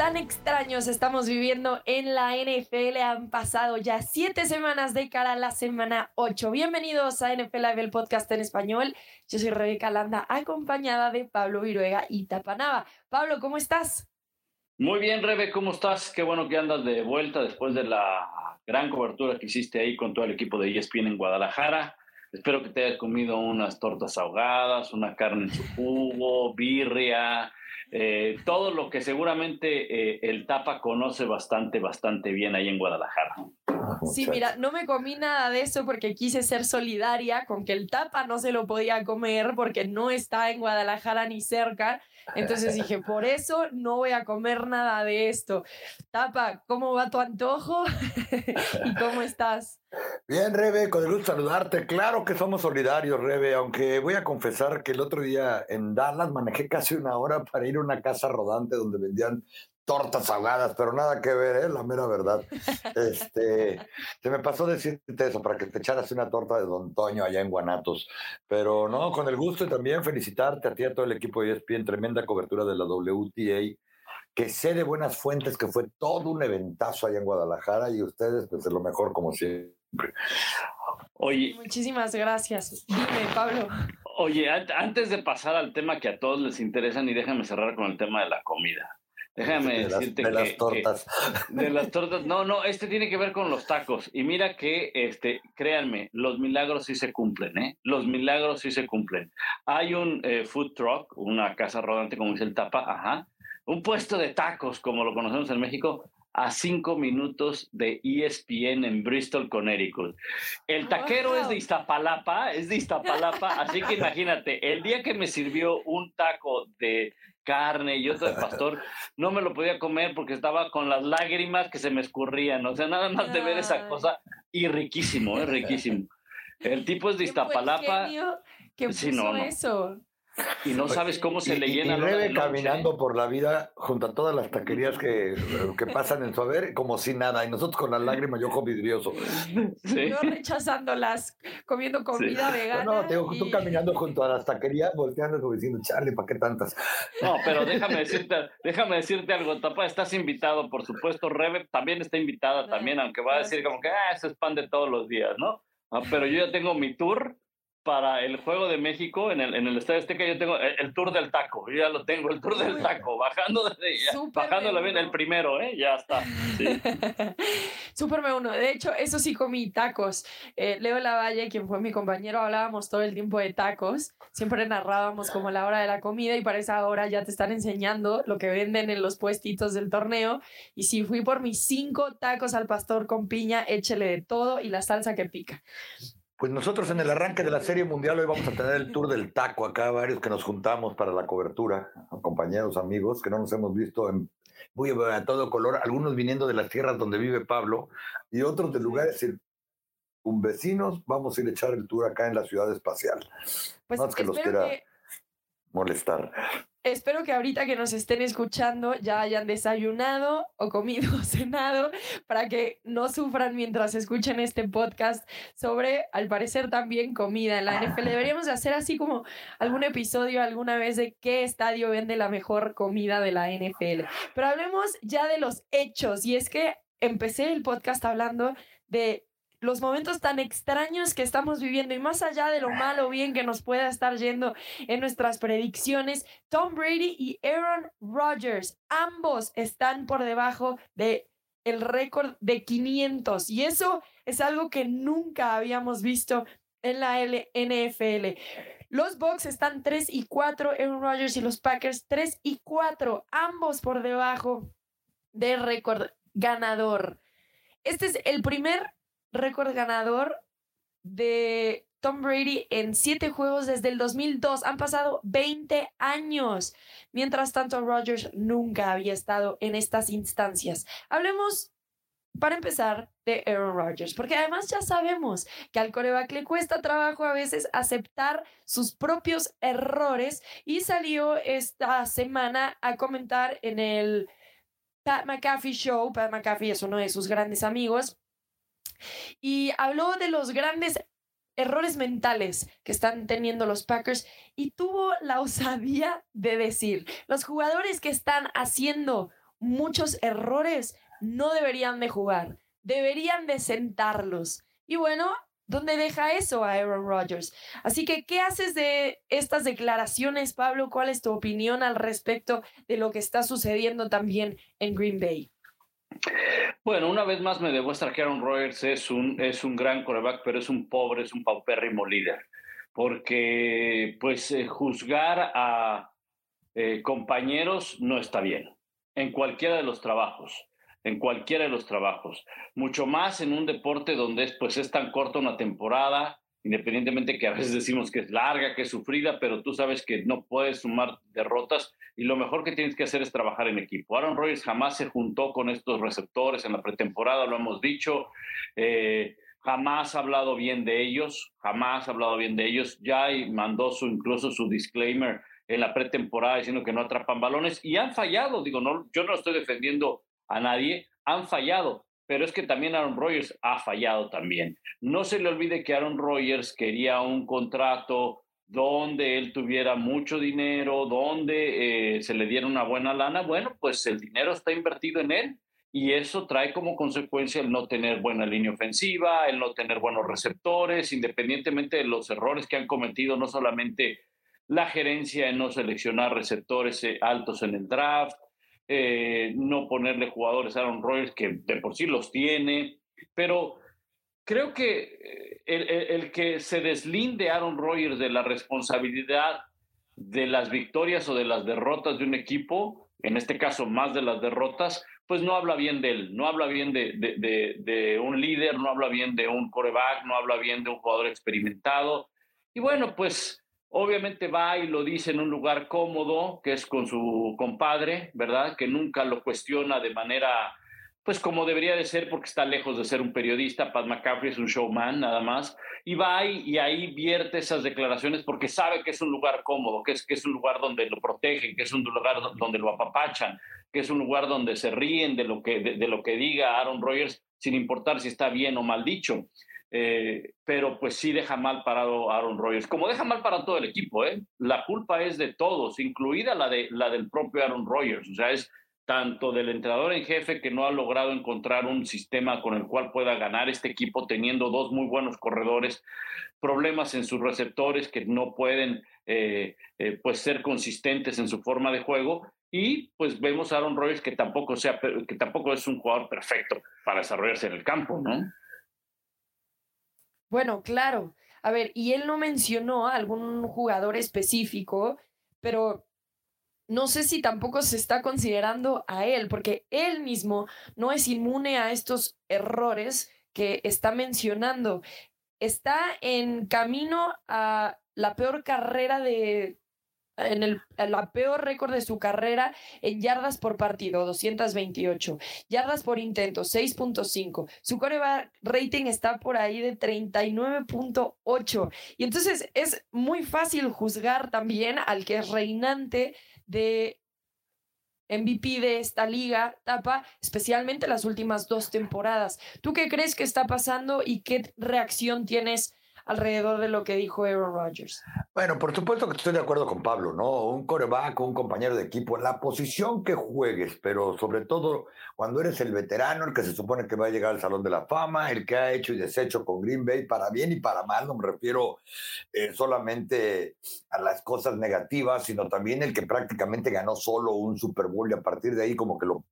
tan extraños estamos viviendo en la NFL. Han pasado ya siete semanas de cara a la semana 8. Bienvenidos a NFL Live, el podcast en español. Yo soy Rebeca Landa, acompañada de Pablo Viruega y Tapanaba. Pablo, ¿cómo estás? Muy bien, Rebe, ¿cómo estás? Qué bueno que andas de vuelta después de la gran cobertura que hiciste ahí con todo el equipo de ESPN en Guadalajara. Espero que te hayas comido unas tortas ahogadas, una carne en su jugo, birria, eh, todo lo que seguramente eh, el Tapa conoce bastante, bastante bien ahí en Guadalajara. Sí, mira, no me comí nada de eso porque quise ser solidaria con que el Tapa no se lo podía comer porque no está en Guadalajara ni cerca. Entonces dije, por eso no voy a comer nada de esto. Tapa, ¿cómo va tu antojo? ¿Y cómo estás? Bien, Rebe, con el gusto saludarte. Claro que somos solidarios, Rebe, aunque voy a confesar que el otro día en Dallas manejé casi una hora para ir a una casa rodante donde vendían tortas ahogadas, pero nada que ver, ¿eh? la mera verdad. Este, se me pasó decirte eso para que te echaras una torta de Don Toño allá en Guanatos. Pero no, con el gusto y también felicitarte a ti y a todo el equipo de ESPN, tremenda cobertura de la WTA, que sé de buenas fuentes que fue todo un eventazo allá en Guadalajara y ustedes, pues de lo mejor como siempre. Oye. Muchísimas gracias. Dime, Pablo. Oye, antes de pasar al tema que a todos les interesa, y déjame cerrar con el tema de la comida. Déjame decirte de las tortas. de las tortas. No, no, este tiene que ver con los tacos. Y mira que, este, créanme, los milagros sí se cumplen, ¿eh? Los milagros sí se cumplen. Hay un eh, food truck, una casa rodante, como dice el tapa, ajá. Un puesto de tacos, como lo conocemos en México, a cinco minutos de ESPN en Bristol, Connecticut. El taquero es de Iztapalapa, es de Iztapalapa, así que imagínate, el día que me sirvió un taco de carne y otro de pastor, no me lo podía comer porque estaba con las lágrimas que se me escurrían, o sea, nada más de ver esa cosa, y riquísimo, es riquísimo. El tipo es de Iztapalapa. ¿Qué puso no, eso? Y no sabes cómo se le llena. Y Rebe caminando por la vida junto a todas las taquerías que, que pasan en su haber, como si nada. Y nosotros con las lágrimas, yo ojo vidrioso. Yo rechazándolas, comiendo comida vegana. No, tengo, tú caminando junto a las taquerías, volteando como diciendo, Charlie, ¿para qué tantas? No, pero déjame decirte, déjame decirte algo, Tapa, estás invitado, por supuesto. Rebe también está invitada, también, aunque va a decir como que, ah, eso es pan de todos los días, ¿no? Ah, pero yo ya tengo mi tour para el Juego de México en el, en el Estadio Azteca yo tengo el, Tour del Taco, yo ya lo tengo, el Tour del Taco, bajando bajándolo bien el primero, ¿eh? Ya está. Sí. Súper uno. De hecho, eso sí comí tacos. Eh, Leo Lavalle, quien fue mi compañero, hablábamos todo el tiempo de tacos. Siempre narrábamos como la hora de la comida y para esa hora ya te están enseñando lo que venden en los puestitos del torneo. Y si fui por mis cinco tacos al pastor con piña, échele de todo y la salsa que pica. Pues nosotros en el arranque de la Serie Mundial hoy vamos a tener el tour del taco acá, varios que nos juntamos para la cobertura, compañeros, amigos, que no nos hemos visto en muy a todo color, algunos viniendo de las tierras donde vive Pablo y otros de lugares un vecinos, vamos a ir a echar el tour acá en la ciudad espacial. Pues es que los quiera molestar. Espero que ahorita que nos estén escuchando ya hayan desayunado o comido o cenado para que no sufran mientras escuchen este podcast sobre, al parecer, también comida en la NFL. Deberíamos de hacer así como algún episodio alguna vez de qué estadio vende la mejor comida de la NFL. Pero hablemos ya de los hechos y es que empecé el podcast hablando de los momentos tan extraños que estamos viviendo y más allá de lo malo o bien que nos pueda estar yendo en nuestras predicciones, Tom Brady y Aaron Rodgers, ambos están por debajo de el récord de 500 y eso es algo que nunca habíamos visto en la NFL. Los Bucks están 3 y 4, Aaron Rodgers y los Packers 3 y 4, ambos por debajo del récord ganador. Este es el primer récord ganador de Tom Brady en siete juegos desde el 2002. Han pasado 20 años. Mientras tanto, Rodgers nunca había estado en estas instancias. Hablemos, para empezar, de Aaron Rodgers, porque además ya sabemos que al coreback le cuesta trabajo a veces aceptar sus propios errores y salió esta semana a comentar en el Pat McAfee Show. Pat McAfee es uno de sus grandes amigos y habló de los grandes errores mentales que están teniendo los Packers y tuvo la osadía de decir, los jugadores que están haciendo muchos errores, no deberían de jugar, deberían de sentarlos. Y bueno, ¿dónde deja eso a Aaron Rodgers? Así que, ¿qué haces de estas declaraciones, Pablo? ¿Cuál es tu opinión al respecto de lo que está sucediendo también en Green Bay? Bueno, una vez más me demuestra que Aaron Rodgers es un, es un gran coreback, pero es un pobre, es un paupérrimo líder. Porque, pues, eh, juzgar a eh, compañeros no está bien, en cualquiera de los trabajos en cualquiera de los trabajos, mucho más en un deporte donde es, pues, es tan corta una temporada, independientemente que a veces decimos que es larga, que es sufrida, pero tú sabes que no puedes sumar derrotas y lo mejor que tienes que hacer es trabajar en equipo. Aaron Rodgers jamás se juntó con estos receptores en la pretemporada, lo hemos dicho, eh, jamás ha hablado bien de ellos, jamás ha hablado bien de ellos, ya mandó incluso su disclaimer en la pretemporada diciendo que no atrapan balones y han fallado, digo, no, yo no estoy defendiendo a nadie, han fallado, pero es que también Aaron Rodgers ha fallado también. No se le olvide que Aaron Rodgers quería un contrato donde él tuviera mucho dinero, donde eh, se le diera una buena lana. Bueno, pues el dinero está invertido en él y eso trae como consecuencia el no tener buena línea ofensiva, el no tener buenos receptores, independientemente de los errores que han cometido no solamente la gerencia en no seleccionar receptores eh, altos en el draft, eh, no ponerle jugadores a Aaron Rodgers, que de por sí los tiene, pero creo que eh, el, que se deslinde Aaron Rodgers de la responsabilidad de las victorias o de las derrotas de un equipo, en este caso más de las derrotas, pues no habla bien de él, no habla bien de, de un líder, no habla bien de un coreback, no habla bien de un jugador experimentado. Y bueno, pues Obviamente va y lo dice en un lugar cómodo, que es con su compadre, ¿verdad? Que nunca lo cuestiona de manera, pues como debería de ser, porque está lejos de ser un periodista. Pat McCaffrey es un showman, nada más. Y va y, y ahí vierte esas declaraciones porque sabe que es un lugar cómodo, que es, que es un lugar donde lo protegen, que es un lugar donde lo apapachan, que es un lugar donde se ríen de lo que, de lo que diga Aaron Rodgers, sin importar si está bien o mal dicho. Eh, pero pues sí deja mal parado Aaron Rodgers, como deja mal para todo el equipo, ¿eh? La culpa es de todos, incluida la, de, la del propio Aaron Rodgers, o sea, es tanto del entrenador en jefe que no ha logrado encontrar un sistema con el cual pueda ganar este equipo teniendo dos muy buenos corredores, problemas en sus receptores que no pueden eh, pues ser consistentes en su forma de juego y pues vemos a Aaron Rodgers que tampoco sea que tampoco es un jugador perfecto para desarrollarse en el campo, ¿no? Bueno, claro. A ver, y él no mencionó a algún jugador específico, pero no sé si tampoco se está considerando a él, porque él mismo no es inmune a estos errores que está mencionando. Está en camino a la peor carrera de en el peor récord de su carrera en yardas por partido, 228. Yardas por intento, 6.5. Su coreback rating está por ahí de 39.8. Y entonces es muy fácil juzgar también al que es reinante de MVP de esta liga, Tapa, especialmente las últimas dos temporadas. ¿Tú qué crees que está pasando y qué reacción tienes alrededor de lo que dijo Aaron Rodgers. Bueno, por supuesto que estoy de acuerdo con Pablo, ¿no? Un coreback, un compañero de equipo, la posición que juegues, pero sobre todo cuando eres el veterano, el que se supone que va a llegar al Salón de la Fama, el que ha hecho y deshecho con Green Bay para bien y para mal, no me refiero eh, solamente a las cosas negativas, sino también el que prácticamente ganó solo un Super Bowl y a partir de ahí como que lo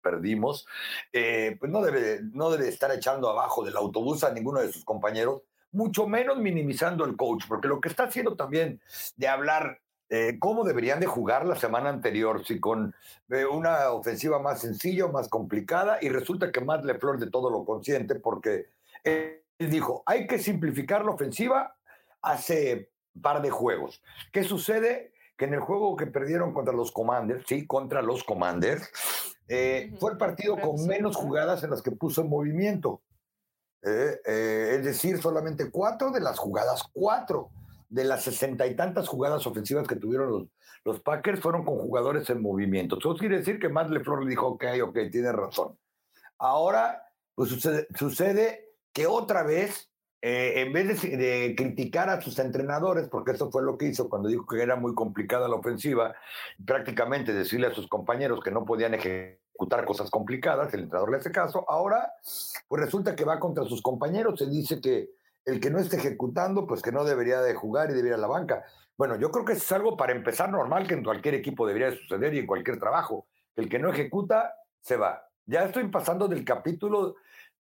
perdimos, eh, pues no debe, no debe estar echando abajo del autobús a ninguno de sus compañeros, mucho menos minimizando el coach, porque lo que está haciendo también de hablar eh, cómo deberían de jugar la semana anterior, si con eh, una ofensiva más sencilla o más complicada, y resulta que Matt LeFleur de todo lo consciente, porque él dijo, hay que simplificar la ofensiva hace par de juegos. ¿Qué sucede? Que en el juego que perdieron contra los Commanders, sí, contra los Commanders, eh, fue el partido con menos jugadas en las que puso en movimiento. Eh, eh, es decir, solamente cuatro de las jugadas, cuatro de las sesenta y tantas jugadas ofensivas que tuvieron los, los Packers fueron con jugadores en movimiento. Eso quiere decir que Matt LeFleur le dijo, ok, ok, tiene razón. Ahora, pues sucede, sucede que otra vez eh, en vez de, criticar a sus entrenadores, porque eso fue lo que hizo cuando dijo que era muy complicada la ofensiva, prácticamente decirle a sus compañeros que no podían ejecutar cosas complicadas, el entrenador le hace caso, ahora pues resulta que va contra sus compañeros, se dice que el que no esté ejecutando, pues que no debería de jugar y debería ir a la banca. Bueno, yo creo que es algo para empezar normal que en cualquier equipo debería de suceder y en cualquier trabajo. El que no ejecuta, se va. Ya estoy pasando del capítulo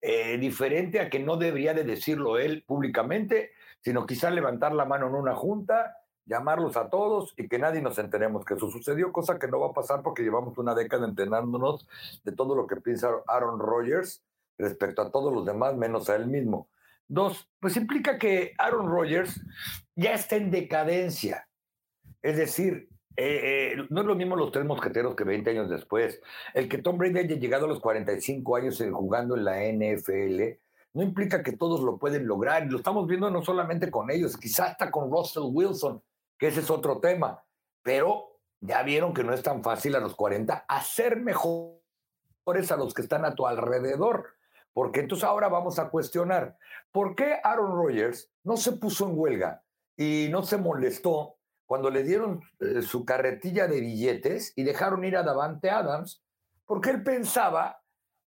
eh, diferente a que no debería de decirlo él públicamente, sino quizá levantar la mano en una junta, llamarlos a todos y que nadie nos enteremos que eso sucedió, cosa que no va a pasar porque llevamos una década entrenándonos de todo lo que piensa Aaron Rodgers respecto a todos los demás, menos a él mismo. Dos, pues implica que Aaron Rodgers ya está en decadencia. Es decir, eh, eh, no es lo mismo los tres mosqueteros que 20 años después. El que Tom Brady haya llegado a los 45 años jugando en la NFL no implica que todos lo pueden lograr. Lo estamos viendo no solamente con ellos, quizás hasta con Russell Wilson, que ese es otro tema. Pero ya vieron que no es tan fácil a los 40 hacer mejores a los que están a tu alrededor. Porque entonces ahora vamos a cuestionar, ¿por qué Aaron Rodgers no se puso en huelga y no se molestó cuando le dieron eh, su carretilla de billetes y dejaron ir a Davante Adams, porque él pensaba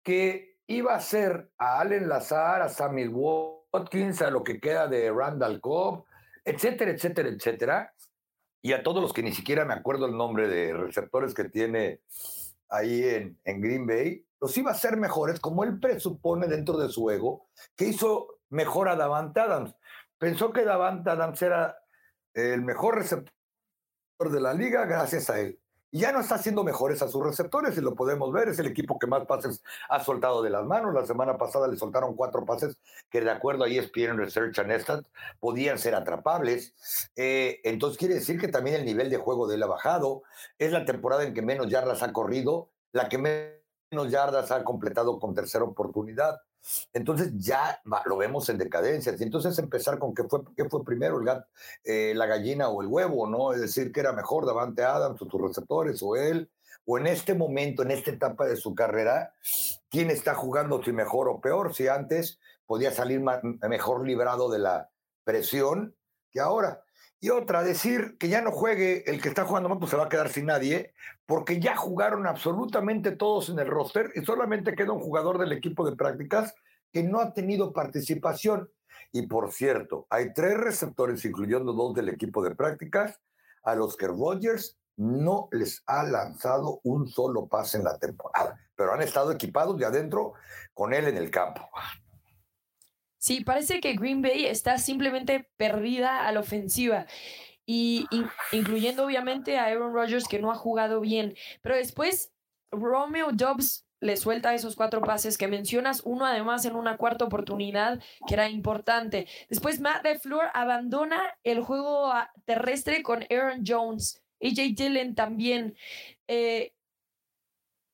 que iba a ser a Allen Lazar, a Samuel Watkins, a lo que queda de Randall Cobb, etcétera, etcétera, etcétera, y a todos los que ni siquiera me acuerdo el nombre de receptores que tiene ahí en, en Green Bay, los iba a hacer mejores, como él presupone dentro de su ego, que hizo mejor a Davante Adams. Pensó que Davante Adams era el mejor receptor de la liga gracias a él. Ya no está haciendo mejores a sus receptores, y lo podemos ver, es el equipo que más pases ha soltado de las manos. La semana pasada le soltaron cuatro pases que de acuerdo a ESPN Research and Stats podían ser atrapables. Eh, entonces quiere decir que también el nivel de juego de él ha bajado. Es la temporada en que menos yardas ha corrido, la que menos yardas ha completado con tercera oportunidad. Entonces ya lo vemos en decadencia. Entonces empezar con qué fue, qué fue primero, el eh, la gallina o el huevo, ¿no? Es decir, que era mejor Davante Adams o tus receptores o él. O en este momento, en esta etapa de su carrera, quién está jugando si mejor o peor, si antes podía salir mejor librado de la presión que ahora. Y otra, decir que ya no juegue el que está jugando más, pues se va a quedar sin nadie, porque ya jugaron absolutamente todos en el roster y solamente queda un jugador del equipo de prácticas que no ha tenido participación. Y por cierto, hay tres receptores, incluyendo dos del equipo de prácticas, a los que Rodgers no les ha lanzado un solo pase en la temporada, pero han estado equipados de adentro con él en el campo. Sí, parece que Green Bay está simplemente perdida a la ofensiva. Y incluyendo obviamente a Aaron Rodgers que no ha jugado bien. Pero después Romeo Dobbs le suelta esos cuatro pases que mencionas, uno además en una cuarta oportunidad que era importante. Después Matt LeFleur abandona el juego terrestre con Aaron Jones. AJ Dillon también. Eh,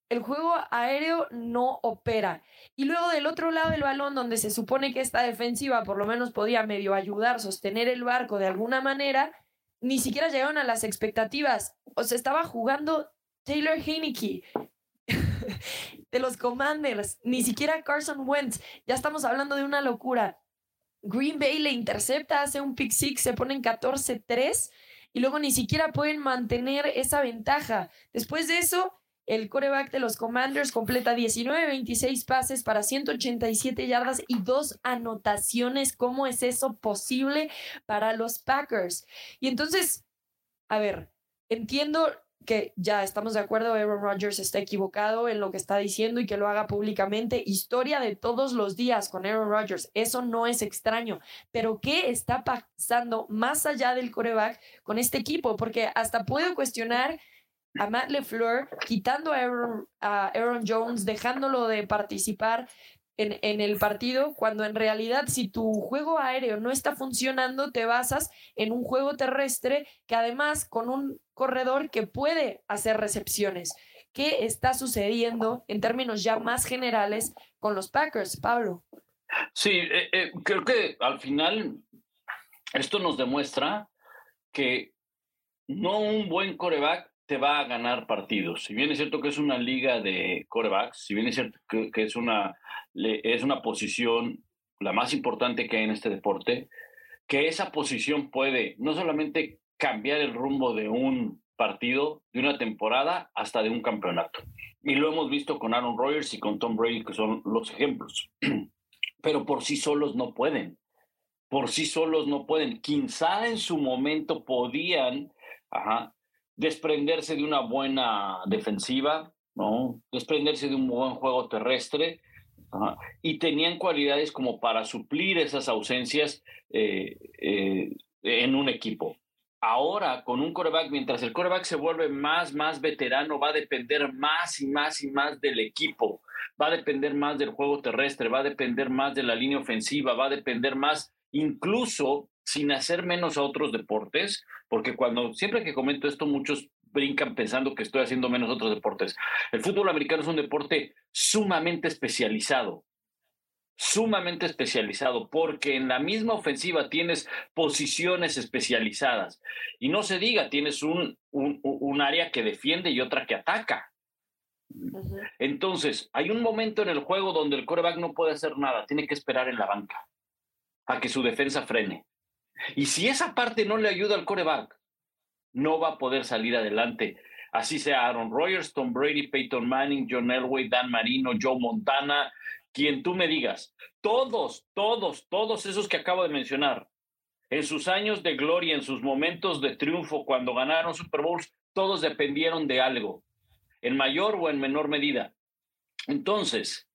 el juego aéreo no opera. Y luego del otro lado del balón, donde se supone que esta defensiva por lo menos podía medio ayudar, sostener el barco de alguna manera, ni siquiera llegaron a las expectativas. O sea, estaba jugando Taylor Heineke de los Commanders, ni siquiera Carson Wentz. Ya estamos hablando de una locura. Green Bay le intercepta, hace un pick six, se ponen 14-3 y luego ni siquiera pueden mantener esa ventaja. Después de eso, el coreback de los Commanders completa 19, 26 pases para 187 yardas y dos anotaciones. ¿Cómo es eso posible para los Packers? Y entonces, a ver, entiendo que ya estamos de acuerdo, Aaron Rodgers está equivocado en lo que está diciendo y que lo haga públicamente. Historia de todos los días con Aaron Rodgers, eso no es extraño. Pero ¿qué está pasando más allá del coreback con este equipo? Porque hasta puedo cuestionar a Matt LeFleur, quitando a Aaron, Jones, dejándolo de participar en, en, el partido, cuando en realidad si tu juego aéreo no está funcionando, te basas en un juego terrestre que además con un corredor que puede hacer recepciones. ¿Qué está sucediendo en términos ya más generales con los Packers, Pablo? Sí, eh, eh, creo que al final esto nos demuestra que no un buen coreback te va a ganar partidos. Si bien es cierto que es una liga de corebacks, si bien es cierto que, es, una, es una posición la más importante que hay en este deporte, que esa posición puede no solamente cambiar el rumbo de un partido, de una temporada, hasta de un campeonato. Y lo hemos visto con Aaron Rodgers y con Tom Brady, que son los ejemplos. Pero por sí solos no pueden. Por sí solos no pueden. Quizá en su momento podían desprenderse de una buena defensiva, ¿no? desprenderse de un buen juego terrestre, y tenían cualidades como para suplir esas ausencias eh, eh, en un equipo. Ahora, con un coreback, mientras el coreback se vuelve más, más veterano, va a depender más y más y más del equipo, va a depender más del juego terrestre, va a depender más de la línea ofensiva, va a depender más, incluso sin hacer menos a otros deportes, porque cuando siempre que comento esto, muchos brincan pensando que estoy haciendo menos otros deportes. El fútbol americano es un deporte sumamente especializado, sumamente especializado, porque en la misma ofensiva tienes posiciones especializadas. Y no se diga, tienes un, un, área que defiende y otra que ataca. Entonces, hay un momento en el juego donde el coreback no puede hacer nada, tiene que esperar en la banca a que su defensa frene. Y si esa parte no le ayuda al coreback, no va a poder salir adelante. Así sea Aaron Rodgers, Tom Brady, Peyton Manning, John Elway, Dan Marino, Joe Montana, quien tú me digas. Todos, todos, todos esos que acabo de mencionar, en sus años de gloria, en sus momentos de triunfo, cuando ganaron Super Bowls, todos dependieron de algo, en mayor o en menor medida. Entonces,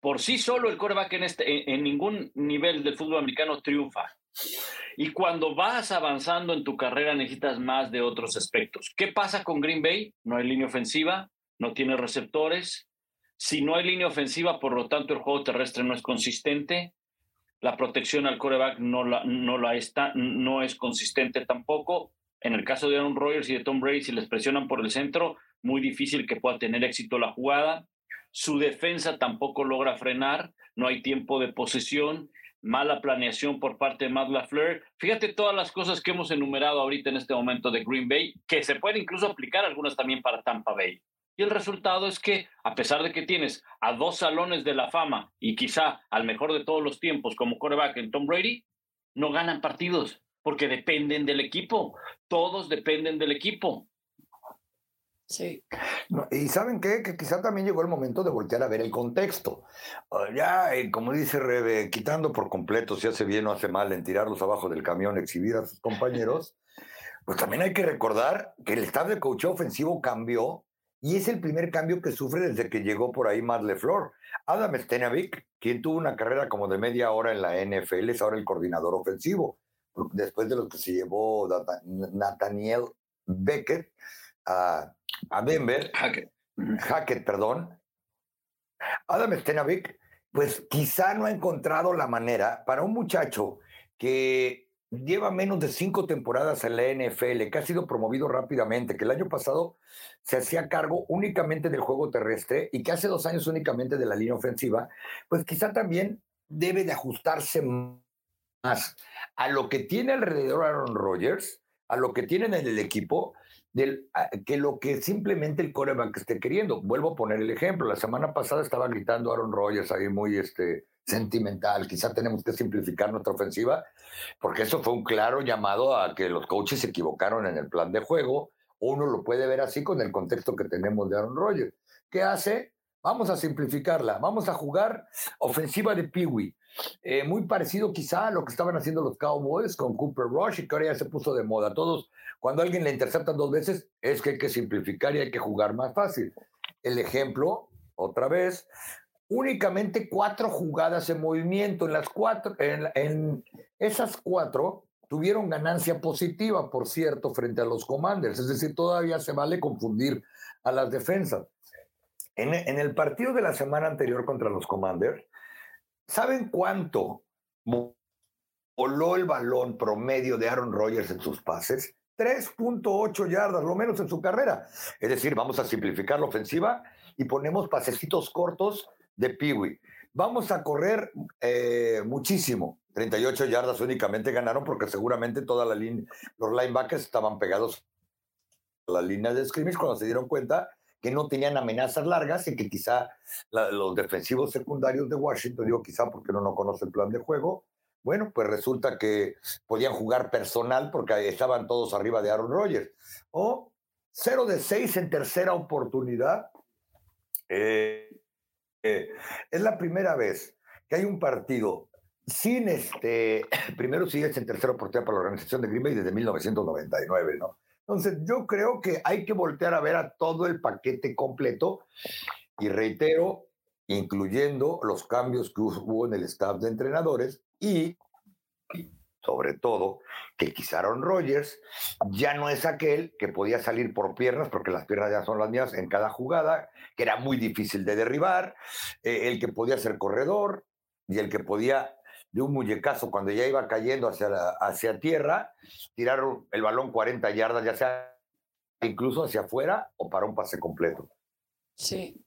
por sí solo el coreback en, este, en ningún nivel del fútbol americano triunfa. Y cuando vas avanzando en tu carrera necesitas más de otros aspectos. ¿Qué pasa con Green Bay? No hay línea ofensiva, no tiene receptores. Si no hay línea ofensiva, por lo tanto el juego terrestre no es consistente. La protección al coreback no, la, no, la está, no es consistente tampoco. En el caso de Aaron Rodgers y de Tom Brady, si les presionan por el centro, muy difícil que pueda tener éxito la jugada. Su defensa tampoco logra frenar, no hay tiempo de posesión mala planeación por parte de Matt LaFleur. Fíjate todas las cosas que hemos enumerado ahorita en este momento de Green Bay, que se pueden incluso aplicar algunas también para Tampa Bay. Y el resultado es que, a pesar de que tienes a dos salones de la fama y quizá al mejor de todos los tiempos como coreback en Tom Brady, no ganan partidos porque dependen del equipo. Todos dependen del equipo. Sí. y saben qué? Que quizá también llegó el momento de voltear a ver el contexto. Ah, ya, eh, como dice Rebe, quitando por completo si hace bien o hace mal en tirarlos abajo del camión, exhibir a sus compañeros, pues también hay que recordar que el staff de coach ofensivo cambió y es el primer cambio que sufre desde que llegó por ahí Matt LeFleur. Adam Stenavik, quien tuvo una carrera como de media hora en la NFL, es ahora el coordinador ofensivo, después de lo que se llevó Nathaniel Beckett a a Denver, Hackett, perdón, Adam Stenavik, pues quizá no ha encontrado la manera para un muchacho que lleva menos de cinco temporadas en la NFL, que ha sido promovido rápidamente, que el año pasado se hacía cargo únicamente del juego terrestre y que hace dos años únicamente de la línea ofensiva, pues quizá también debe de ajustarse más a lo que tiene alrededor Aaron Rodgers, a lo que tienen en el equipo del, ah, que lo que simplemente el coreback esté queriendo. Vuelvo a poner el ejemplo. La semana pasada estaba gritando Aaron Rodgers ahí muy este, sentimental. Quizá tenemos que simplificar nuestra ofensiva, porque eso fue un claro llamado a que los coaches se equivocaron en el plan de juego. Uno lo puede ver así con el contexto que tenemos de Aaron Rodgers. ¿Qué hace? Vamos a simplificarla. Vamos a jugar ofensiva de Peewee. Eh, muy parecido quizá a lo que estaban haciendo los Cowboys con Cooper Rush y que ahora ya se puso de moda. Todos, cuando alguien le interceptan dos veces, es que hay que simplificar y hay que jugar más fácil. El ejemplo, otra vez, únicamente cuatro jugadas en movimiento. En las cuatro, en, esas cuatro tuvieron ganancia positiva, por cierto, frente a los Commanders. Es decir, todavía se vale confundir a las defensas. En, en el partido de la semana anterior contra los Commanders, ¿Saben cuánto voló el balón promedio de Aaron Rodgers en sus pases? 3.8 yardas, lo menos en su carrera. Es decir, vamos a simplificar la ofensiva y ponemos pasecitos cortos de Peewee. Vamos a correr eh, muchísimo. 38 yardas únicamente ganaron porque seguramente toda la línea, los linebackers estaban pegados a la línea de scrimmage cuando se dieron cuenta que no tenían amenazas largas y que quizá los defensivos secundarios de Washington, digo quizá porque no, no conoce el plan de juego, bueno, pues resulta que podían jugar personal porque estaban todos arriba de Aaron Rodgers. O 0 de 6 en tercera oportunidad. Eh, eh, es la primera vez que hay un partido sin este, primero sí es en tercera oportunidad para la organización de Green Bay desde 1999, ¿no? Entonces, yo creo que hay que voltear a ver a todo el paquete completo y reitero, incluyendo los cambios que hubo en el staff de entrenadores y, sobre todo, que quizá Aaron Rodgers. Ya no es aquel que podía salir por piernas, porque las piernas ya son las mías en cada jugada, que era muy difícil de derribar, eh, el que podía ser corredor y el que podía de un muñecazo cuando ya iba cayendo hacia, hacia tierra, tirar el balón 40 yardas, ya sea incluso hacia afuera o para un pase completo. Sí.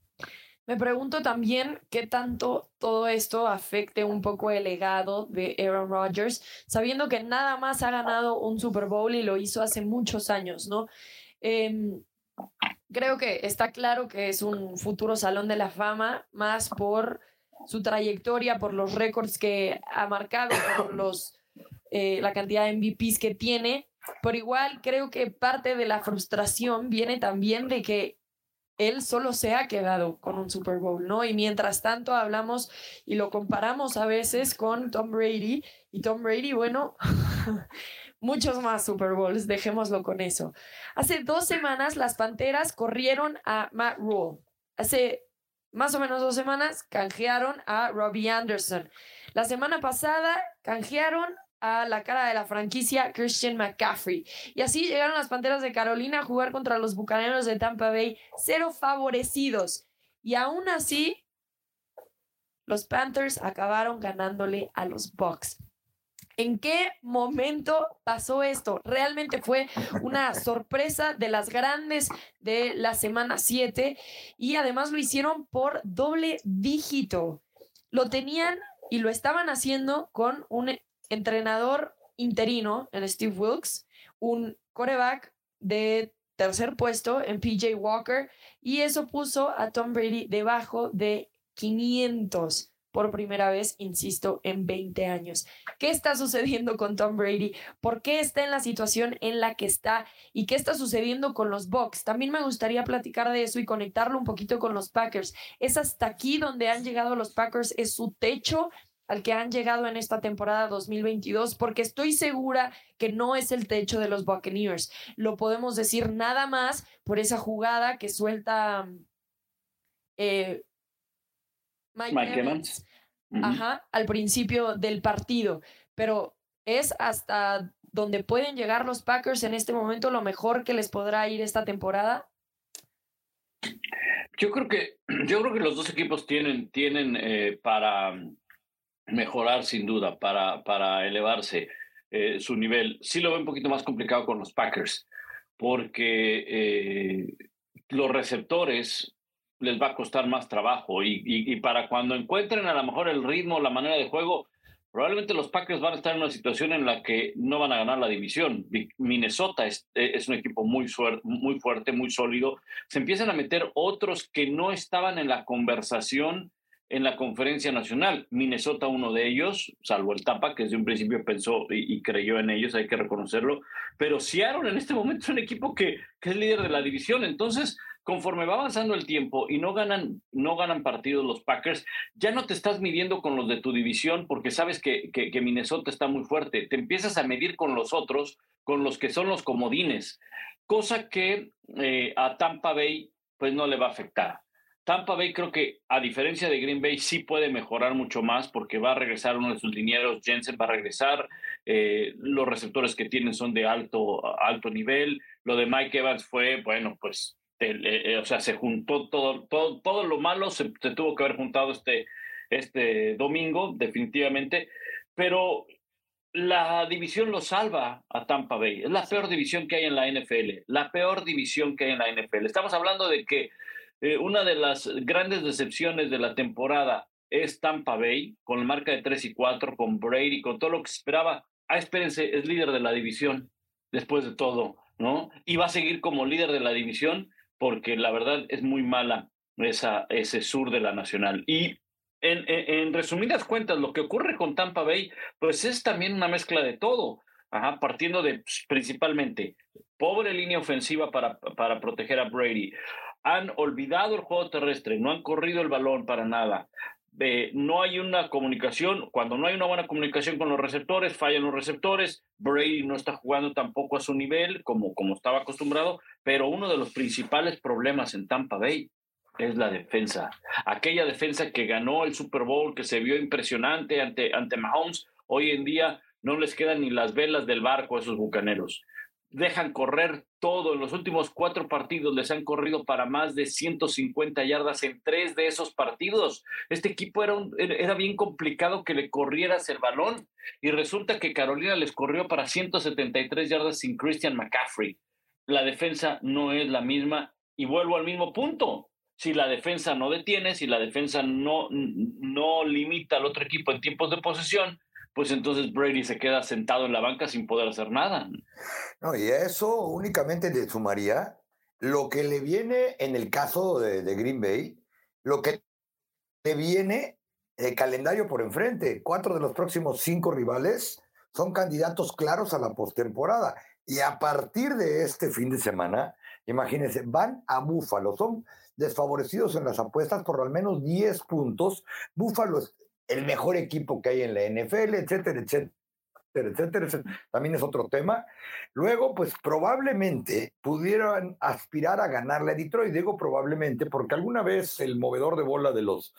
Me pregunto también qué tanto todo esto afecte un poco el legado de Aaron Rodgers, sabiendo que nada más ha ganado un Super Bowl y lo hizo hace muchos años, ¿no? Em, creo que está claro que es un futuro salón de la fama, más por su trayectoria, por los récords que ha marcado, por los, eh, la cantidad de MVPs que tiene. Por igual, creo que parte de la frustración viene también de que él solo se ha quedado con un Super Bowl, ¿no? Y mientras tanto hablamos y lo comparamos a veces con Tom Brady. Y Tom Brady, bueno, muchos más Super Bowls, dejémoslo con eso. Hace dos semanas las Panteras corrieron a Matt Rule. Hace más o menos dos semanas, canjearon a Robbie Anderson. La semana pasada, canjearon a la cara de la franquicia Christian McCaffrey. Y así llegaron las Panteras de Carolina a jugar contra los Bucaneros de Tampa Bay, cero favorecidos. Y aún así, los Panthers acabaron ganándole a los Bucks. ¿En qué momento pasó esto? Realmente fue una sorpresa de las grandes de la semana 7 y además lo hicieron por doble dígito. Lo tenían y lo estaban haciendo con un entrenador interino en Steve Wilkes, un coreback de tercer puesto en PJ Walker y eso puso a Tom Brady debajo de 500 por primera vez, insisto, en 20 años. ¿Qué está sucediendo con Tom Brady? ¿Por qué está en la situación en la que está? ¿Y qué está sucediendo con los Bucks? También me gustaría platicar de eso y conectarlo un poquito con los Packers. Es hasta aquí donde han llegado los Packers, es su techo al que han llegado en esta temporada 2022, porque estoy segura que no es el techo de los Buccaneers. Lo podemos decir nada más por esa jugada que suelta eh, Mike, Evans, ajá, al principio del partido, pero es hasta donde pueden llegar los Packers en este momento lo mejor que les podrá ir esta temporada. Yo creo que yo creo que los dos equipos tienen tienen eh, para mejorar sin duda, para para elevarse eh, su nivel. Sí lo veo un poquito más complicado con los Packers porque eh, los receptores les va a costar más trabajo y, para cuando encuentren a lo mejor el ritmo, la manera de juego, probablemente los Packers van a estar en una situación en la que no van a ganar la división. Minnesota es, es un equipo muy, fuerte, muy sólido. Se empiezan a meter otros que no estaban en la conversación en la conferencia nacional. Minnesota uno de ellos, salvo el Tapa, que desde un principio pensó y, creyó en ellos, hay que reconocerlo. Pero Seattle en este momento es un equipo que es líder de la división. Entonces, conforme va avanzando el tiempo y no ganan, no ganan partidos los Packers, ya no te estás midiendo con los de tu división porque sabes que, que, Minnesota está muy fuerte. Te empiezas a medir con los otros, con los que son los comodines, cosa que eh, a Tampa Bay pues no le va a afectar. Tampa Bay creo que a diferencia de Green Bay sí puede mejorar mucho más porque va a regresar uno de sus linieros, Jensen va a regresar, eh, los receptores que tienen son de alto, alto nivel, lo de Mike Evans fue, bueno, pues eh, o sea, se juntó todo, todo, todo lo malo, se, tuvo que haber juntado este, este domingo, definitivamente, pero la división lo salva a Tampa Bay. Es la peor división que hay en la NFL, la peor división que hay en la NFL. Estamos hablando de que eh, una de las grandes decepciones de la temporada es Tampa Bay, con la marca de 3 y 4, con Brady, con todo lo que se esperaba. Ah, espérense, es líder de la división después de todo, ¿no? Y va a seguir como líder de la división porque la verdad es muy mala esa, ese sur de la Nacional. Y en, en, resumidas cuentas, lo que ocurre con Tampa Bay, pues es también una mezcla de todo, Ajá, partiendo de pues, principalmente pobre línea ofensiva para, para proteger a Brady. Han olvidado el juego terrestre, no han corrido el balón para nada. No hay una comunicación, cuando no hay una buena comunicación con los receptores, fallan los receptores, Brady no está jugando tampoco a su nivel como, como estaba acostumbrado, pero uno de los principales problemas en Tampa Bay es la defensa. Aquella defensa que ganó el Super Bowl, que se vio impresionante ante, ante Mahomes, hoy en día no les quedan ni las velas del barco a esos bucaneros dejan correr todo. En los últimos cuatro partidos les han corrido para más de 150 yardas en tres de esos partidos. Este equipo era, era bien complicado que le corrieras el balón y resulta que Carolina les corrió para 173 yardas sin Christian McCaffrey. La defensa no es la misma y vuelvo al mismo punto. Si la defensa no detiene, si la defensa no, no limita al otro equipo en tiempos de posesión, pues entonces Brady se queda sentado en la banca sin poder hacer nada. No, y eso únicamente le sumaría lo que le viene en el caso de, Green Bay, lo que le viene el calendario por enfrente. Cuatro de los próximos cinco rivales son candidatos claros a la postemporada. Y a partir de este fin de semana, imagínense, van a Búfalo. Son desfavorecidos en las apuestas por al menos 10 puntos. Búfalo el mejor equipo que hay en la NFL, etcétera, etcétera. Etcétera, etcétera, también es otro tema. Luego, pues probablemente pudieran aspirar a ganarle a Detroit. Digo probablemente porque alguna vez el movedor de bola de los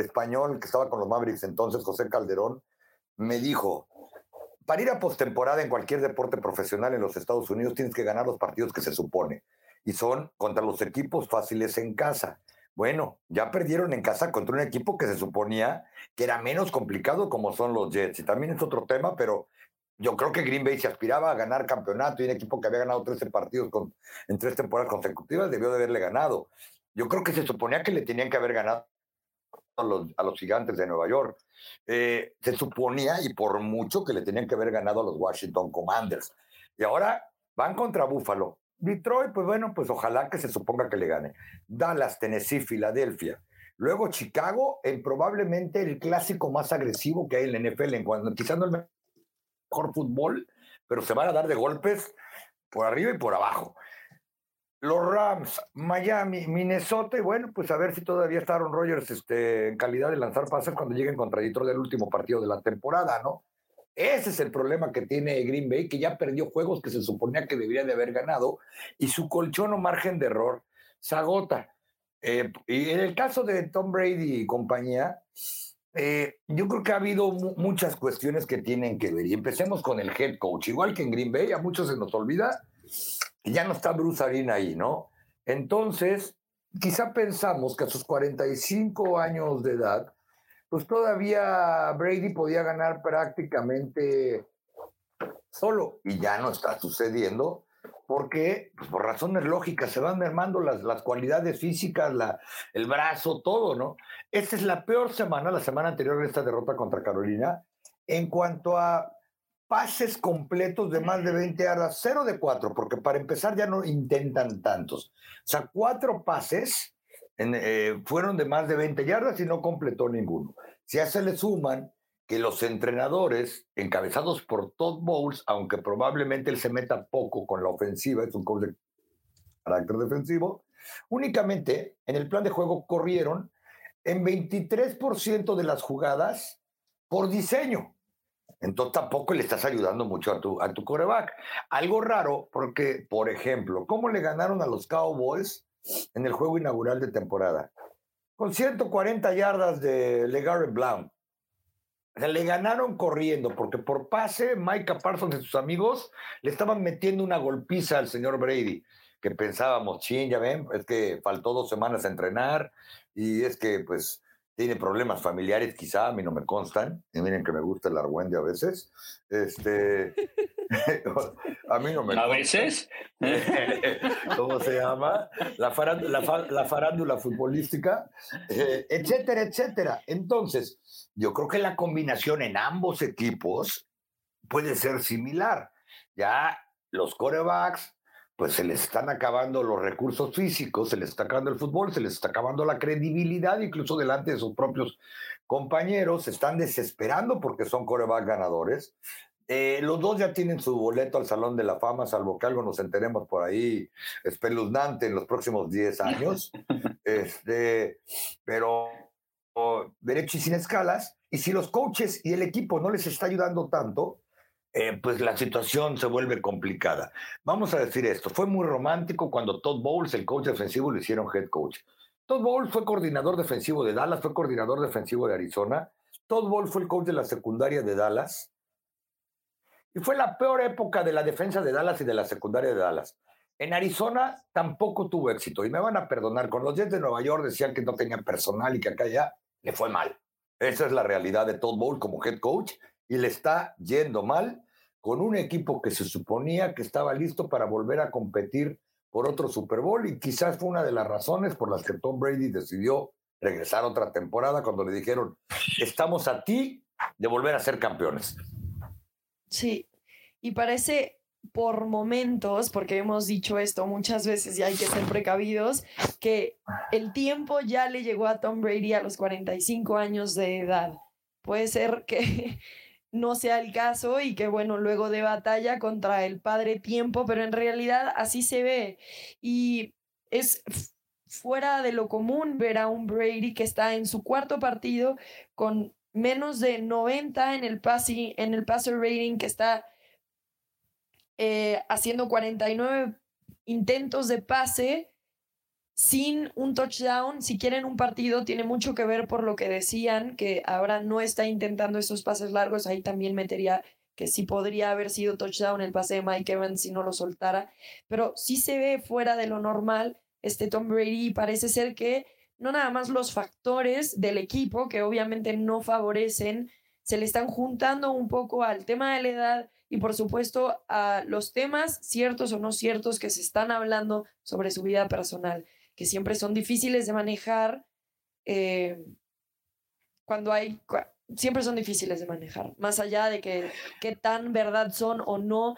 español que estaba con los Mavericks entonces, José Calderón, me dijo, para ir a postemporada en cualquier deporte profesional en los Estados Unidos tienes que ganar los partidos que se supone. Y son contra los equipos fáciles en casa. Bueno, ya perdieron en casa contra un equipo que se suponía que era menos complicado como son los Jets. Y también es otro tema, pero yo creo que Green Bay se aspiraba a ganar campeonato y un equipo que había ganado 13 partidos en tres temporadas consecutivas debió de haberle ganado. Yo creo que se suponía que le tenían que haber ganado a los, a los gigantes de Nueva York. Eh, se suponía, y por mucho, que le tenían que haber ganado a los Washington Commanders. Y ahora van contra Buffalo. Detroit, pues bueno, pues ojalá que se suponga que le gane. Dallas, Tennessee, Filadelfia. Luego Chicago, en probablemente el clásico más agresivo que hay en la NFL, en cuanto quizás no el mejor fútbol, pero se van a dar de golpes por arriba y por abajo. Los Rams, Miami, Minnesota, y bueno, pues a ver si todavía está Aaron Rodgers este, en calidad de lanzar pases cuando lleguen contra Detroit del último partido de la temporada, ¿no? Ese es el problema que tiene Green Bay, que ya perdió juegos que se suponía que debería de haber ganado y su colchón o margen de error se agota. Eh, y en el caso de Tom Brady y compañía, eh, yo creo que ha habido muchas cuestiones que tienen que ver. Y empecemos con el head coach. Igual que en Green Bay, a muchos se nos olvida que ya no está Bruce Arena ahí, ¿no? Entonces, quizá pensamos que a sus 45 años de edad, pues todavía Brady podía ganar prácticamente solo y ya no está sucediendo porque pues, por razones lógicas se van mermando las, las cualidades físicas, la, el brazo, todo, ¿no? Esta es la peor semana, la semana anterior de esta derrota contra Carolina, en cuanto a pases completos de más de 20 yardas, cero de cuatro, porque para empezar ya no intentan tantos. O sea, cuatro pases eh, fueron de más de 20 yardas y no completó ninguno. Si a eso le suman que los entrenadores, encabezados por Todd Bowles, aunque probablemente él se meta poco con la ofensiva, es un coach de carácter defensivo, únicamente en el plan de juego corrieron en 23% de las jugadas por diseño. Entonces tampoco le estás ayudando mucho a tu, a tu coreback. Algo raro, porque, por ejemplo, ¿cómo le ganaron a los Cowboys en el juego inaugural de temporada? Con 140 yardas de LeGarrette Blount. le ganaron corriendo, porque por pase, Micah Parsons y sus amigos le estaban metiendo una golpiza al señor Brady, que pensábamos, ching, ya ven, es que faltó dos semanas a entrenar, y es que, pues, tiene problemas familiares, quizá, a mí no me constan, y miren que me gusta el argüende a veces. Este, a mí no me ¿A veces? ¿Cómo se llama? La farándula, la, farándula futbolística, eh, etcétera, etcétera. Entonces, yo creo que la combinación en ambos equipos puede ser similar. Ya los corebacks pues se les están acabando los recursos físicos, se les está acabando el fútbol, se les está acabando la credibilidad, incluso delante de sus propios compañeros, se están desesperando porque son coreback ganadores. Eh, los dos ya tienen su boleto al Salón de la Fama, salvo que algo nos enteremos por ahí espeluznante en los próximos 10 años. este, pero derecho y sin escalas. Y si los coaches y el equipo no les está ayudando tanto, eh, pues la situación se vuelve complicada. Vamos a decir esto, fue muy romántico cuando Todd Bowles, el coach defensivo, lo hicieron head coach. Todd Bowles fue coordinador defensivo de Dallas, fue coordinador defensivo de Arizona. Todd Bowles fue el coach de la secundaria de Dallas. Y fue la peor época de la defensa de Dallas y de la secundaria de Dallas. En Arizona tampoco tuvo éxito. Y me van a perdonar, con los Jets de Nueva York decían que no tenían personal y que acá ya le fue mal. Esa es la realidad de Todd Bowles como head coach y le está yendo mal con un equipo que se suponía que estaba listo para volver a competir por otro Super Bowl y quizás fue una de las razones por las que Tom Brady decidió regresar otra temporada cuando le dijeron, estamos a ti de volver a ser campeones. Sí, y parece por momentos, porque hemos dicho esto muchas veces y hay que ser precavidos, que el tiempo ya le llegó a Tom Brady a los 45 años de edad. Puede ser que no sea el caso y que bueno, luego de batalla contra el padre tiempo, pero en realidad así se ve. Y es fuera de lo común ver a un Brady que está en su cuarto partido con menos de 90 en el, en el passer rating, que está eh, haciendo 49 intentos de pase sin un touchdown. Si quieren un partido, tiene mucho que ver por lo que decían, que ahora no está intentando esos pases largos. Ahí también metería que sí podría haber sido touchdown el pase de Mike Evans si no lo soltara. Pero sí se ve fuera de lo normal este Tom Brady parece ser que no nada más los factores del equipo, que obviamente no favorecen, se le están juntando un poco al tema de la edad y por supuesto a los temas ciertos o no ciertos que se están hablando sobre su vida personal que siempre son difíciles de manejar eh, cuando hay, siempre son difíciles de manejar, más allá de que tan verdad son o no.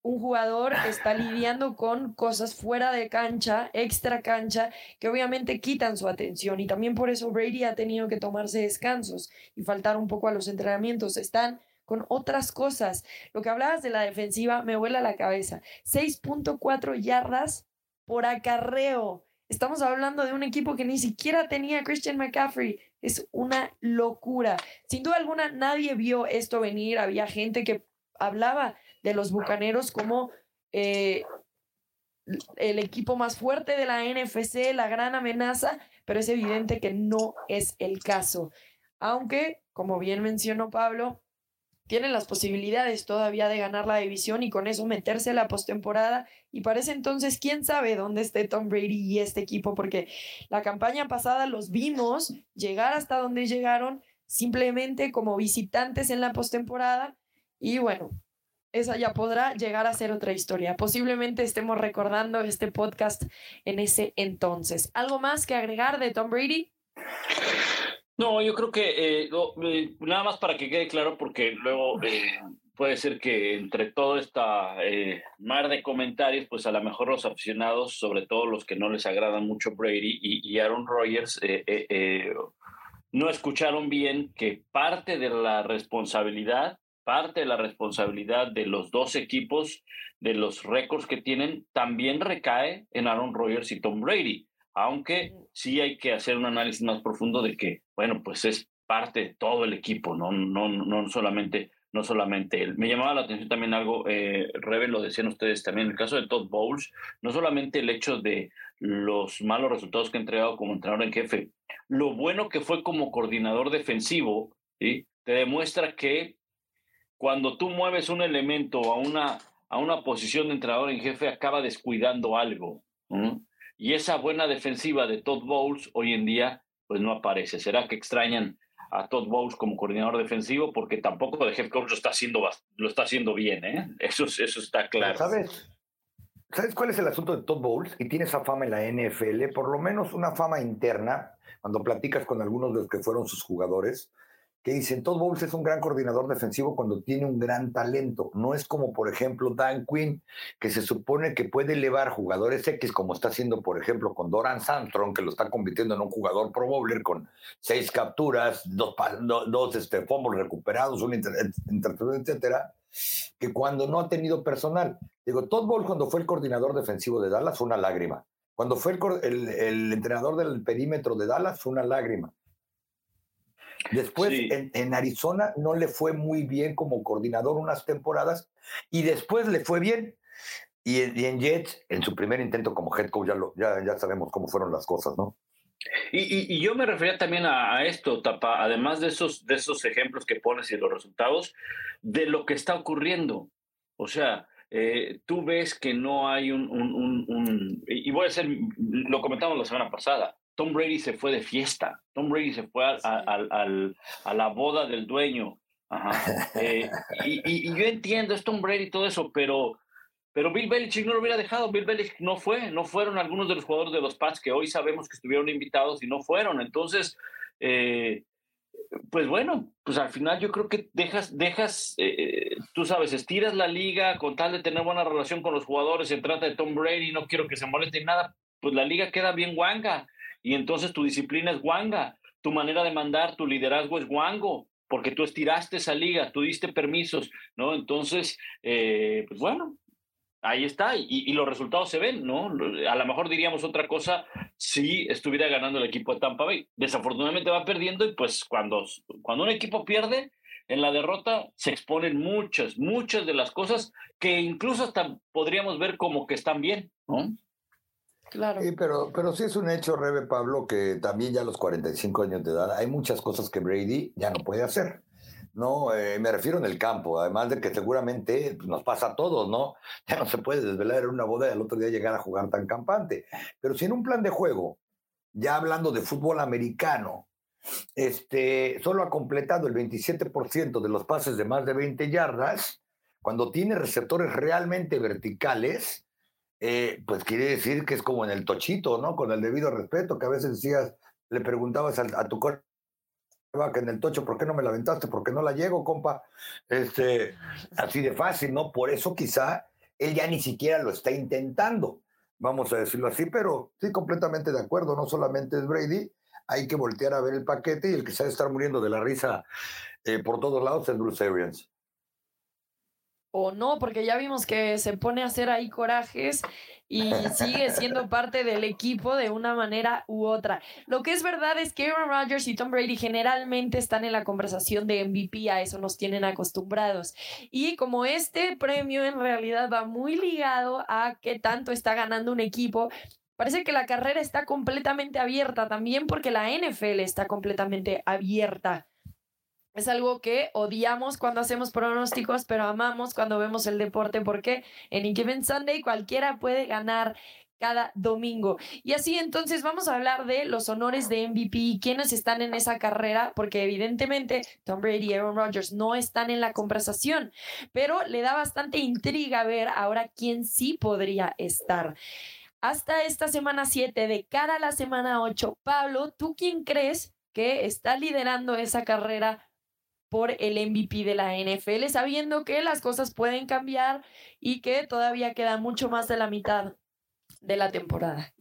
Un jugador está lidiando con cosas fuera de cancha, extra cancha, que obviamente quitan su atención y también por eso Brady ha tenido que tomarse descansos y faltar un poco a los entrenamientos. Están con otras cosas. Lo que hablabas de la defensiva me vuela la cabeza. 6.4 yardas por acarreo. Estamos hablando de un equipo que ni siquiera tenía Christian McCaffrey. Es una locura. Sin duda alguna, nadie vio esto venir. Había gente que hablaba de los Bucaneros como eh, el equipo más fuerte de la NFC, la gran amenaza, pero es evidente que no es el caso. Aunque, como bien mencionó Pablo, tienen las posibilidades todavía de ganar la división y con eso meterse a la postemporada. Y parece entonces, quién sabe dónde esté Tom Brady y este equipo, porque la campaña pasada los vimos llegar hasta donde llegaron simplemente como visitantes en la postemporada. Y bueno, esa ya podrá llegar a ser otra historia. Posiblemente estemos recordando este podcast en ese entonces. ¿Algo más que agregar de Tom Brady? No, yo creo que eh, eh, nada más para que quede claro, porque luego eh, puede ser que entre todo esta mar de comentarios, pues a lo mejor los aficionados, sobre todo los que no les agrada mucho Brady y, Aaron Rodgers, no escucharon bien que parte de la responsabilidad, parte de la responsabilidad de los dos equipos, de los récords que tienen, también recae en Aaron Rodgers y Tom Brady aunque sí hay que hacer un análisis más profundo de que, bueno, pues es parte de todo el equipo, no, no, no solamente no solamente él. Me llamaba la atención también algo, eh, Rebe, lo decían ustedes también, en el caso de Todd Bowles, no solamente el hecho de los malos resultados que ha entregado como entrenador en jefe, lo bueno que fue como coordinador defensivo, ¿sí? te demuestra que cuando tú mueves un elemento a una, a una posición de entrenador en jefe, acaba descuidando algo. Y esa buena defensiva de Todd Bowles hoy en día pues no aparece. ¿Será que extrañan a Todd Bowles como coordinador defensivo? Porque tampoco de head coach lo está haciendo, lo está haciendo bien, ¿eh? Eso, eso está claro. ¿Sabes? ¿Sabes cuál es el asunto de Todd Bowles? Y tiene esa fama en la NFL, por lo menos una fama interna, cuando platicas con algunos de los que fueron sus jugadores, que dicen, Todd Bowles es un gran coordinador defensivo cuando tiene un gran talento. No es como, por ejemplo, Dan Quinn, que se supone que puede elevar jugadores X, como está haciendo, por ejemplo, con Doran Sandstrom, que lo está convirtiendo en un jugador pro bowler con seis capturas, dos, dos este, fumbles recuperados, un etcétera, que cuando no ha tenido personal. Digo, Todd Bowles cuando fue el coordinador defensivo de Dallas fue una lágrima. Cuando fue el, el entrenador del perímetro de Dallas fue una lágrima. Después en, Arizona no le fue muy bien como coordinador unas temporadas y después le fue bien. Y, en Jets, en su primer intento como head coach, ya, lo, ya, ya sabemos cómo fueron las cosas, ¿no? Y, y, yo me refería también a, esto, Tapa, además de esos, de esos ejemplos que pones y los resultados, de lo que está ocurriendo. O sea, eh, tú ves que no hay un, un, un, y voy a hacer, lo comentamos la semana pasada, Tom Brady se fue de fiesta, Tom Brady se fue a, la boda del dueño. Eh, y, yo entiendo, es Tom Brady y todo eso, pero, pero Bill Belichick no lo hubiera dejado. Bill Belichick no fue, no fueron algunos de los jugadores de los Pats que hoy sabemos que estuvieron invitados y no fueron. Entonces, eh, pues bueno, pues al final yo creo que dejas, dejas, eh, tú sabes, estiras la liga con tal de tener buena relación con los jugadores, se trata de Tom Brady, no quiero que se moleste nada, pues la liga queda bien guanga y entonces tu disciplina es guanga, tu manera de mandar, tu liderazgo es guango, porque tú estiraste esa liga, tú diste permisos, ¿no? Entonces, eh, pues bueno, ahí está, y, los resultados se ven, ¿no? A lo mejor diríamos otra cosa si estuviera ganando el equipo de Tampa Bay. Desafortunadamente va perdiendo y pues cuando, cuando un equipo pierde, en la derrota se exponen muchas, muchas de las cosas que incluso hasta podríamos ver como que están bien, ¿no? Claro. Sí, pero, pero sí es un hecho, Rebe Pablo, que también ya a los 45 años de edad hay muchas cosas que Brady ya no puede hacer. No, eh, me refiero en el campo, además de que seguramente pues, nos pasa a todos, ¿no? Ya no se puede desvelar en una boda y al otro día llegar a jugar tan campante. Pero si en un plan de juego, ya hablando de fútbol americano, este, solo ha completado el 27% de los pases de más de 20 yardas, cuando tiene receptores realmente verticales, eh, pues quiere decir que es como en el tochito, ¿no? Con el debido respeto, que a veces decías, le preguntabas a, tu tu que en el tocho, ¿por qué no me la aventaste? ¿Por qué no la llego, compa? Este, así de fácil, ¿no? Por eso quizá él ya ni siquiera lo está intentando, vamos a decirlo así, pero sí, completamente de acuerdo, no solamente es Brady, hay que voltear a ver el paquete y el que se a estar muriendo de la risa eh, por todos lados es Bruce Arians o no, porque ya vimos que se pone a hacer ahí corajes y sigue siendo parte del equipo de una manera u otra. Lo que es verdad es que Aaron Rodgers y Tom Brady generalmente están en la conversación de MVP, a eso nos tienen acostumbrados. Y como este premio en realidad va muy ligado a qué tanto está ganando un equipo, Parece que la carrera está completamente abierta también porque la NFL está completamente abierta. Es algo que odiamos cuando hacemos pronósticos, pero amamos cuando vemos el deporte porque en Given Sunday cualquiera puede ganar cada domingo. Y así entonces vamos a hablar de los honores de MVP, quiénes están en esa carrera, porque evidentemente Tom Brady y Aaron Rodgers no están en la conversación, pero le da bastante intriga ver ahora quién sí podría estar. Hasta esta semana 7, de cara a la semana 8, Pablo, ¿tú quién crees que está liderando esa carrera por el MVP de la NFL, sabiendo que las cosas pueden cambiar y que todavía queda mucho más de la mitad de la temporada.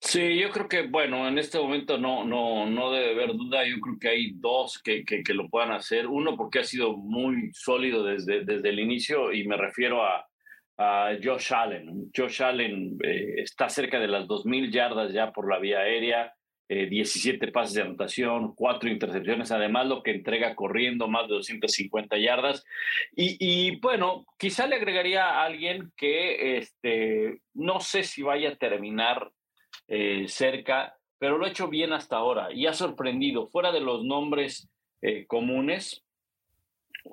Sí, yo creo que, bueno, en este momento no, no, no debe haber duda. Yo creo que hay dos que, que, lo puedan hacer. Uno, porque ha sido muy sólido desde, desde el inicio, y me refiero a, a Josh Allen. Josh Allen eh, está cerca de las 2.000 yardas ya por la vía aérea. 17 eh, pases de anotación, 4 intercepciones, además lo que entrega corriendo más de 250 yardas. Y, bueno, quizá le agregaría a alguien que este, no sé si vaya a terminar eh, cerca, pero lo ha hecho bien hasta ahora y ha sorprendido, fuera de los nombres eh, comunes,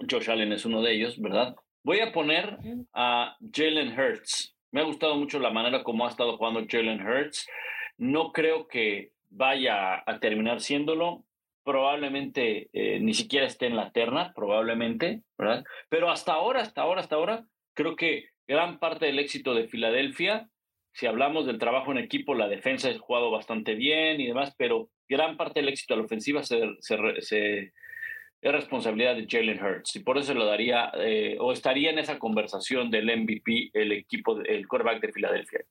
Josh Allen es uno de ellos, ¿verdad? Voy a poner a Jalen Hurts. Me ha gustado mucho la manera como ha estado jugando Jalen Hurts. No creo que vaya a terminar siéndolo. Probablemente eh, ni siquiera esté en la terna, probablemente, ¿verdad? Pero hasta ahora, hasta ahora, hasta ahora, creo que gran parte del éxito de Filadelfia, si hablamos del trabajo en equipo, la defensa ha jugado bastante bien y demás, pero gran parte del éxito de la ofensiva se, se, es responsabilidad de Jalen Hurts y por eso lo daría eh, o estaría en esa conversación del MVP el equipo, el quarterback de Filadelfia.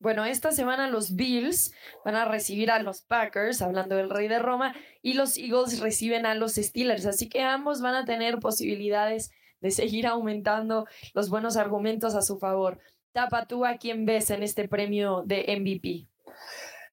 Bueno, esta semana los Bills van a recibir a los Packers, hablando del Rey de Roma, y los Eagles reciben a los Steelers, así que ambos van a tener posibilidades de seguir aumentando los buenos argumentos a su favor. Tapa, ¿tú a quién ves en este premio de MVP?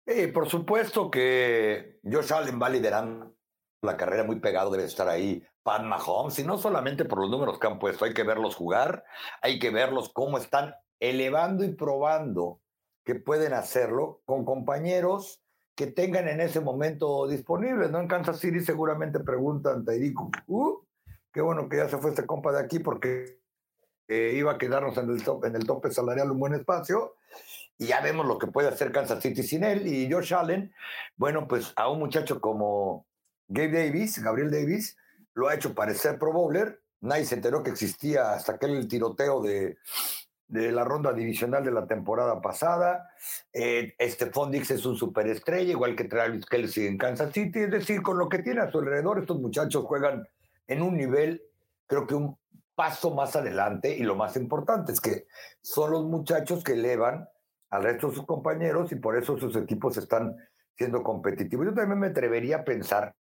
Eh, por supuesto que Josh Allen va liderando la carrera muy pegado, debe estar ahí Pat Mahomes, y no solamente por los números que han puesto, hay que verlos jugar, hay que verlos cómo están elevando y probando que pueden hacerlo con compañeros que tengan en ese momento disponibles. ¿no? En Kansas City seguramente preguntan, Tairico, uh, qué bueno que ya se fue este compa de aquí porque eh, iba a quedarnos en el, top, en el tope salarial un buen espacio. Y ya vemos lo que puede hacer Kansas City sin él. Y Josh Allen, bueno, pues a un muchacho como Gabe Davis, Gabriel Davis, lo ha hecho parecer Pro Bowler. Nadie se enteró que existía hasta aquel tiroteo de, de la ronda divisional de la temporada pasada. Eh, este Fondix es un superestrella, igual que Travis Kelsey en Kansas City. Es decir, con lo que tiene a su alrededor, estos muchachos juegan en un nivel, creo que un paso más adelante. Y lo más importante es que son los muchachos que elevan al resto de sus compañeros y por eso sus equipos están siendo competitivos. Yo también me atrevería a pensar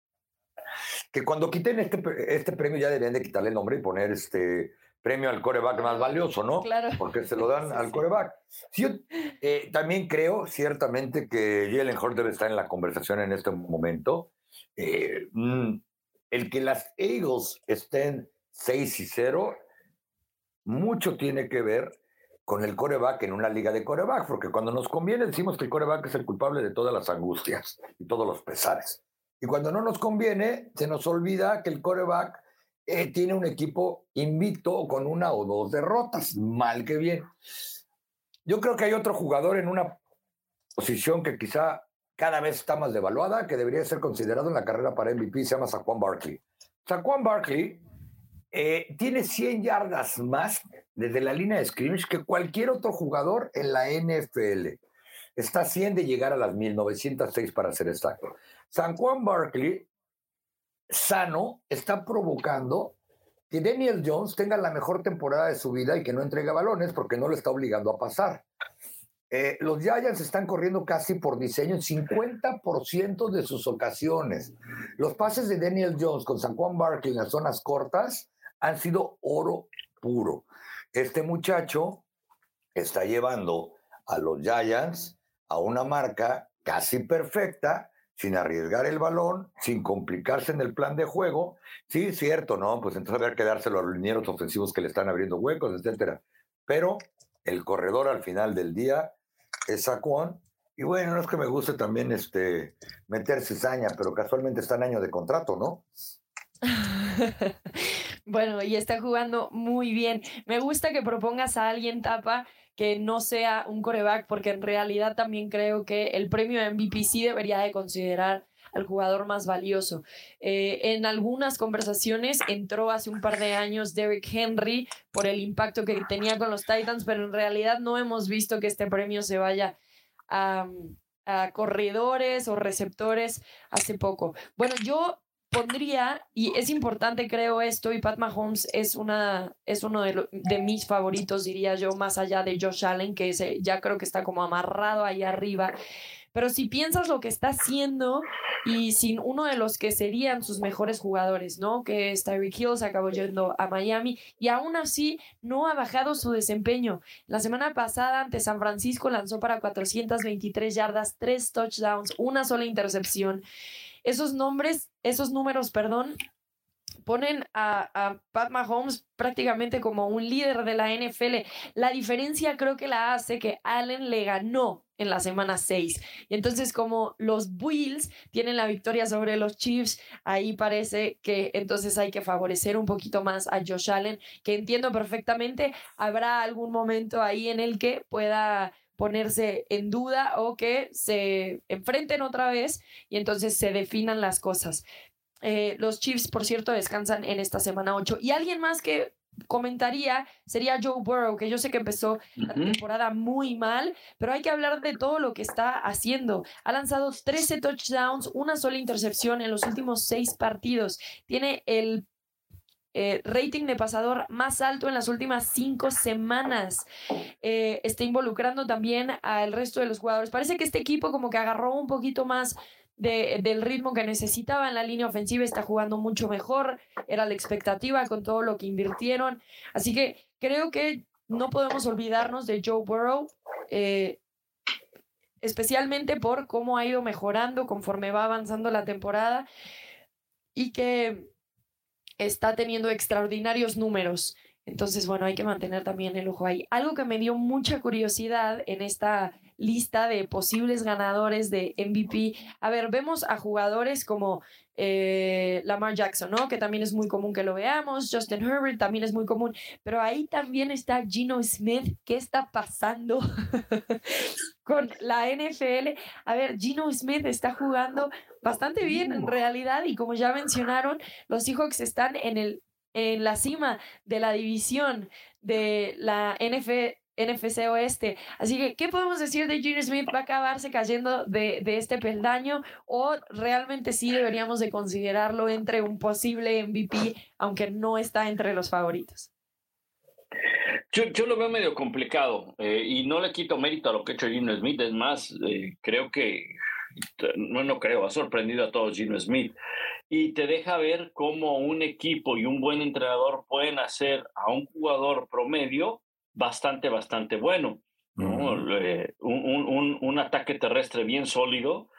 que cuando quiten este, este premio ya deberían de quitarle el nombre y poner este premio al coreback más valioso, ¿no? Claro. Porque se lo dan al coreback. yo eh, también creo, ciertamente, que Jalen Hurts debe estar en la conversación en este momento. Eh, mm, el que las Eagles estén 6 y 0, mucho tiene que ver con el coreback en una liga de coreback, porque cuando nos conviene decimos que el coreback es el culpable de todas las angustias y todos los pesares. Y cuando no nos conviene, se nos olvida que el coreback eh, tiene un equipo invicto con una o dos derrotas, mal que bien. Yo creo que hay otro jugador en una posición que quizá cada vez está más devaluada, que debería ser considerado en la carrera para MVP, se llama Saquon Barkley. Saquon Barkley eh, tiene 100 yardas más desde la línea de scrimmage que cualquier otro jugador en la NFL. Está a 100 de llegar a las 1906 para ser exacto. Saquon Barkley sano está provocando que Daniel Jones tenga la mejor temporada de su vida y que no entregue balones porque no lo está obligando a pasar. Eh, los Giants están corriendo casi por diseño en 50% de sus ocasiones. Los pases de Daniel Jones con San Juan Barkley en las zonas cortas han sido oro puro. Este muchacho está llevando a los Giants a una marca casi perfecta sin arriesgar el balón, sin complicarse en el plan de juego. Sí, cierto, ¿no? Pues entonces habría que dárselo a los linieros ofensivos que le están abriendo huecos, etcétera. Pero el corredor al final del día es Saquon. Y bueno, no es que me guste también este, meter cizaña, pero casualmente está en año de contrato, ¿no? bueno, y está jugando muy bien. Me gusta que propongas a alguien, Tapa, que no sea un coreback, porque en realidad también creo que el premio MVP sí debería de considerar al jugador más valioso. Eh, en algunas conversaciones entró hace un par de años Derrick Henry por el impacto que tenía con los Titans, pero en realidad no hemos visto que este premio se vaya a, a corredores o receptores hace poco. Bueno, yo pondría, y es importante creo esto, y Pat Mahomes es, una, es uno de, de, mis favoritos, diría yo, más allá de Josh Allen, que ese, ya creo que está como amarrado ahí arriba. Pero si piensas lo que está haciendo y sin uno de los que serían sus mejores jugadores, ¿no? Que es Tyreek Hill, se acabó yendo a Miami y aún así no ha bajado su desempeño. La semana pasada ante San Francisco lanzó para 423 yardas, tres touchdowns, una sola intercepción esos nombres, esos números, perdón, ponen a, a, Pat Mahomes prácticamente como un líder de la NFL. La diferencia creo que la hace que Allen le ganó en la semana 6. Y entonces como los Bills tienen la victoria sobre los Chiefs, ahí parece que entonces hay que favorecer un poquito más a Josh Allen, que entiendo perfectamente, habrá algún momento ahí en el que pueda ponerse en duda o que se enfrenten otra vez y entonces se definan las cosas. Eh, los Chiefs, por cierto, descansan en esta semana 8. Y alguien más que comentaría sería Joe Burrow, que yo sé que empezó la temporada muy mal, pero hay que hablar de todo lo que está haciendo. Ha lanzado 13 touchdowns, una sola intercepción en los últimos seis partidos. Tiene el eh, rating de pasador más alto en las últimas cinco semanas. Eh, está involucrando también al resto de los jugadores. Parece que este equipo como que agarró un poquito más del ritmo que necesitaba en la línea ofensiva, está jugando mucho mejor, era la expectativa con todo lo que invirtieron. Así que creo que no podemos olvidarnos de Joe Burrow, eh, especialmente por cómo ha ido mejorando conforme va avanzando la temporada y que está teniendo extraordinarios números. Entonces, bueno, hay que mantener también el ojo ahí. Algo que me dio mucha curiosidad en esta lista de posibles ganadores de MVP. A ver, vemos a jugadores como eh, Lamar Jackson, ¿no? Que también es muy común que lo veamos. Justin Herbert también es muy común. Pero ahí también está Gino Smith. ¿Qué está pasando con la NFL? A ver, Gino Smith está jugando bastante bien en realidad. Y como ya mencionaron, los Seahawks están en el en la cima de la división de la NFL NFC Oeste. Así que, ¿qué podemos decir de Gene Smith? ¿Va a acabarse cayendo de, de, este peldaño o realmente sí deberíamos de considerarlo entre un posible MVP, aunque no está entre los favoritos? Yo, lo veo medio complicado eh, y no le quito mérito a lo que ha hecho Gino Smith. Es más, eh, creo que, no, no creo, ha sorprendido a todos Gino Smith y te deja ver cómo un equipo y un buen entrenador pueden hacer a un jugador promedio bastante, bastante bueno. un, un, un, ataque terrestre bien sólido.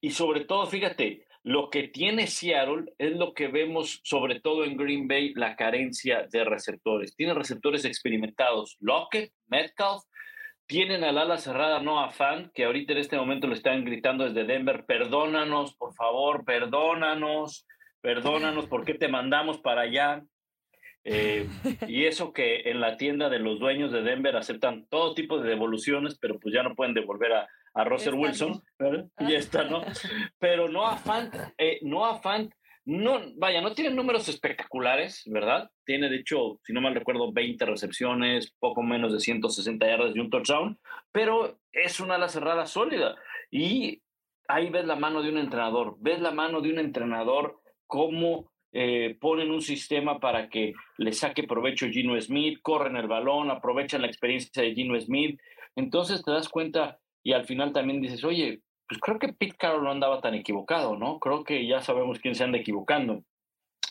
Y sobre todo, fíjate, lo que tiene Seattle es lo que vemos sobre todo en Green Bay, la carencia de receptores. Tiene receptores experimentados. Lockett, Metcalf, tienen al ala cerrada Noah Fan, que ahorita en este momento le están gritando desde Denver, perdónanos, por favor, perdónanos, perdónanos, ¿por qué te mandamos para allá? Eh, y eso que en la tienda de los dueños de Denver aceptan todo tipo de devoluciones, pero pues ya no pueden devolver a, a Russell Wilson, y está, ¿no? Pero no afán, eh, no afán, no, vaya, no tiene números espectaculares, ¿verdad? Tiene, de hecho, si no mal recuerdo, 20 recepciones, poco menos de 160 yardas y un touchdown, pero es una ala cerrada sólida. Y ahí ves la mano de un entrenador, ves la mano de un entrenador como eh, ponen un sistema para que le saque provecho Gino Smith, corren el balón, aprovechan la experiencia de Gino Smith. Entonces te das cuenta y al final también dices, oye, pues creo que Pete Carroll no andaba tan equivocado, ¿no? Creo que ya sabemos quién se anda equivocando.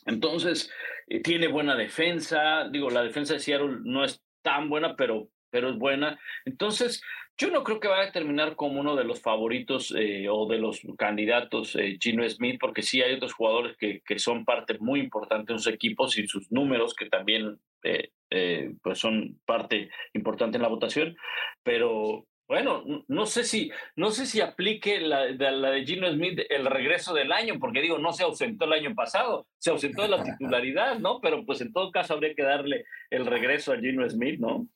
Entonces, eh, tiene buena defensa. Digo, la defensa de Seattle no es tan buena, pero, pero es buena. Entonces, yo no creo que vaya a terminar como uno de los favoritos eh, o de los candidatos eh, Gino Smith, porque sí hay otros jugadores que, que, son parte muy importante de sus equipos y sus números que también eh, pues son parte importante en la votación, pero bueno, no sé si, no sé si aplique la de, la de Gino Smith el regreso del año, porque digo, no se ausentó el año pasado, se ausentó de la titularidad, ¿no? Pero pues en todo caso habría que darle el regreso a Gino Smith, ¿no?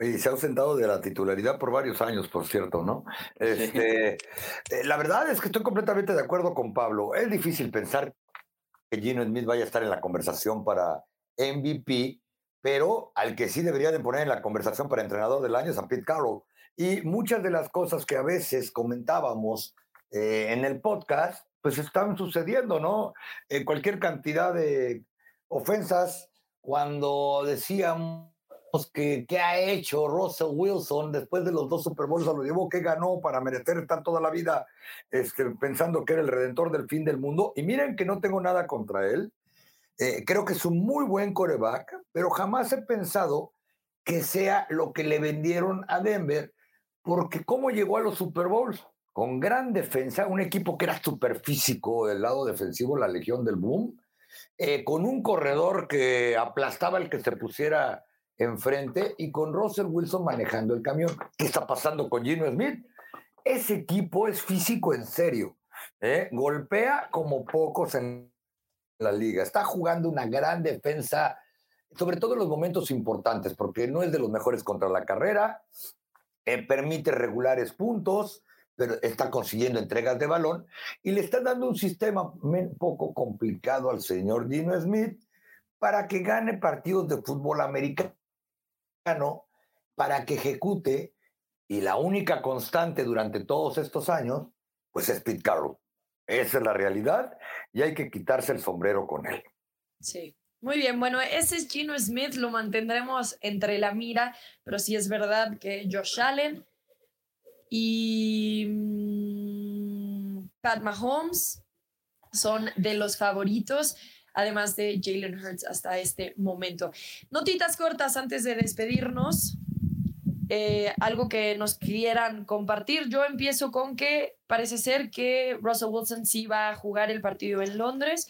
Y se ha ausentado de la titularidad por varios años, por cierto, ¿no? Este, eh, la verdad es que estoy completamente de acuerdo con Pablo. Es difícil pensar que Gino Smith vaya a estar en la conversación para MVP, pero al que sí debería de poner en la conversación para entrenador del año es a Pete Carroll. Y muchas de las cosas que a veces comentábamos eh, en el podcast, pues están sucediendo, ¿no? En cualquier cantidad de ofensas, cuando que, que, ha hecho Russell Wilson después de los dos Super Bowls, lo llevó que ganó para merecer estar toda la vida este, pensando que era el redentor del fin del mundo. Y miren que no tengo nada contra él. Eh, creo que es un muy buen coreback, pero jamás he pensado que sea lo que le vendieron a Denver, porque cómo llegó a los Super Bowls con gran defensa, un equipo que era súper físico del lado defensivo, la Legión del Boom, eh, con un corredor que aplastaba el que se pusiera enfrente y con Russell Wilson manejando el camión. ¿Qué está pasando con Gino Smith? Ese equipo es físico en serio. ¿eh? Golpea como pocos en la liga. Está jugando una gran defensa, sobre todo en los momentos importantes, porque no es de los mejores contra la carrera, eh, permite regulares puntos, pero está consiguiendo entregas de balón y le está dando un sistema un poco complicado al señor Gino Smith para que gane partidos de fútbol americano, para que ejecute, y la única constante durante todos estos años, pues es Pete Carroll. Esa es la realidad y hay que quitarse el sombrero con él. Sí. Muy bien, bueno, ese es Gino Smith, lo mantendremos entre la mira, pero sí es verdad que Josh Allen y mm, Pat Mahomes son de los favoritos, además de Jalen Hurts hasta este momento. Notitas cortas antes de despedirnos. Eh, algo que nos quieran compartir. Yo empiezo con que parece ser que Russell Wilson sí va a jugar el partido en Londres.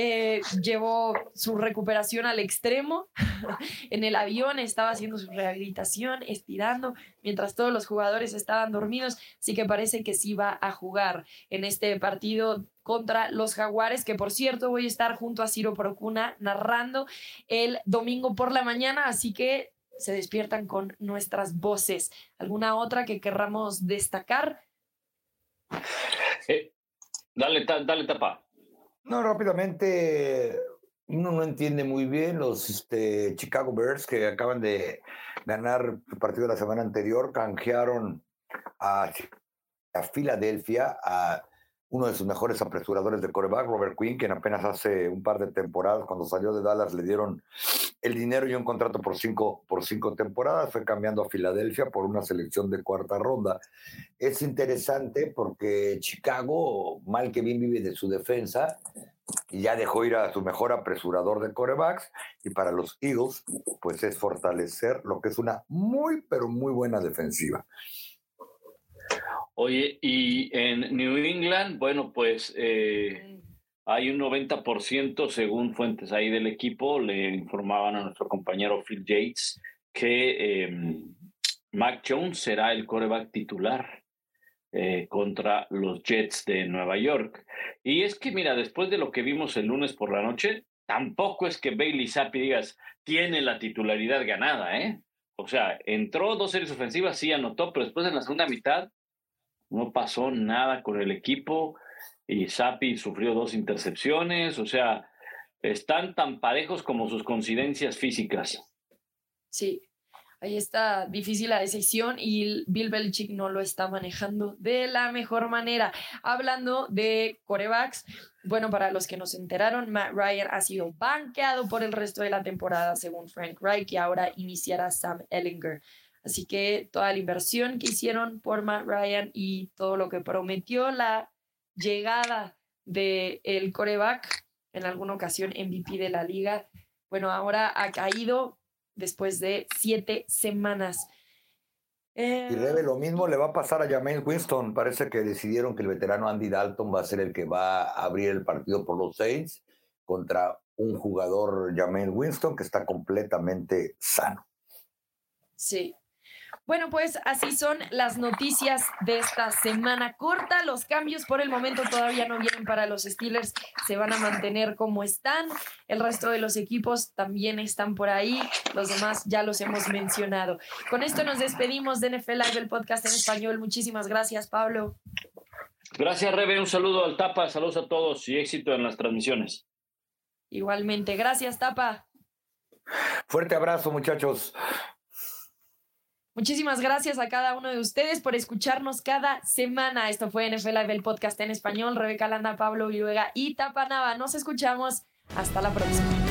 Eh, llevó su recuperación al extremo. en el avión estaba haciendo su rehabilitación, estirando, mientras todos los jugadores estaban dormidos. Así que parece que sí va a jugar en este partido contra los Jaguares, que por cierto voy a estar junto a Ciro Procuna narrando el domingo por la mañana. Así que se despiertan con nuestras voces. ¿Alguna otra que querramos destacar? Eh, dale, dale tapa. No, rápidamente, uno no entiende muy bien los este, Chicago Bears que acaban de ganar el partido de la semana anterior, canjearon a, a Filadelfia, a uno de sus mejores apresuradores de coreback, Robert Quinn, quien apenas hace un par de temporadas, cuando salió de Dallas, le dieron el dinero y un contrato por cinco, por cinco temporadas, fue cambiando a Filadelfia por una selección de cuarta ronda. Es interesante porque Chicago, mal que bien vive de su defensa, ya dejó ir a su mejor apresurador de corebacks, y para los Eagles, pues es fortalecer lo que es una muy, pero muy buena defensiva. Oye, y en New England, bueno, pues eh, hay un 90% según fuentes ahí del equipo, le informaban a nuestro compañero Phil Yates que eh, Mac Jones será el coreback titular eh, contra los Jets de Nueva York. Y es que, mira, después de lo que vimos el lunes por la noche, tampoco es que Bailey Zappi digas, tiene la titularidad ganada, ¿eh? O sea, entró dos series ofensivas, sí anotó, pero después en la segunda mitad no pasó nada con el equipo y Sapi sufrió dos intercepciones, o sea, están tan parejos como sus coincidencias físicas. Sí, ahí está difícil la decisión y Bill Belichick no lo está manejando de la mejor manera. Hablando de corebacks, bueno, para los que nos enteraron, Matt Ryan ha sido banqueado por el resto de la temporada, según Frank Reich, y ahora iniciará Sam Ellinger. Así que toda la inversión que hicieron por Matt Ryan y todo lo que prometió la llegada del el coreback, en alguna ocasión MVP de la liga, bueno, ahora ha caído después de siete semanas. y debe lo mismo le va a pasar a Jameis Winston. Parece que decidieron que el veterano Andy Dalton va a ser el que va a abrir el partido por los Saints contra un jugador Jameis Winston que está completamente sano. Sí, bueno, pues así son las noticias de esta semana corta. Los cambios por el momento todavía no vienen para los Steelers, se van a mantener como están. El resto de los equipos también están por ahí. Los demás ya los hemos mencionado. Con esto nos despedimos de NFL Live, el podcast en español. Muchísimas gracias, Pablo. Gracias, Rebe. Un saludo al Tapa. Saludos a todos y éxito en las transmisiones. Igualmente. Gracias, Tapa. Fuerte abrazo, muchachos. Muchísimas gracias a cada uno de ustedes por escucharnos cada semana. Esto fue NFL Live, el podcast en español. Rebeca Landa, Pablo Viruega y Tapanava. Nos escuchamos. Hasta la próxima.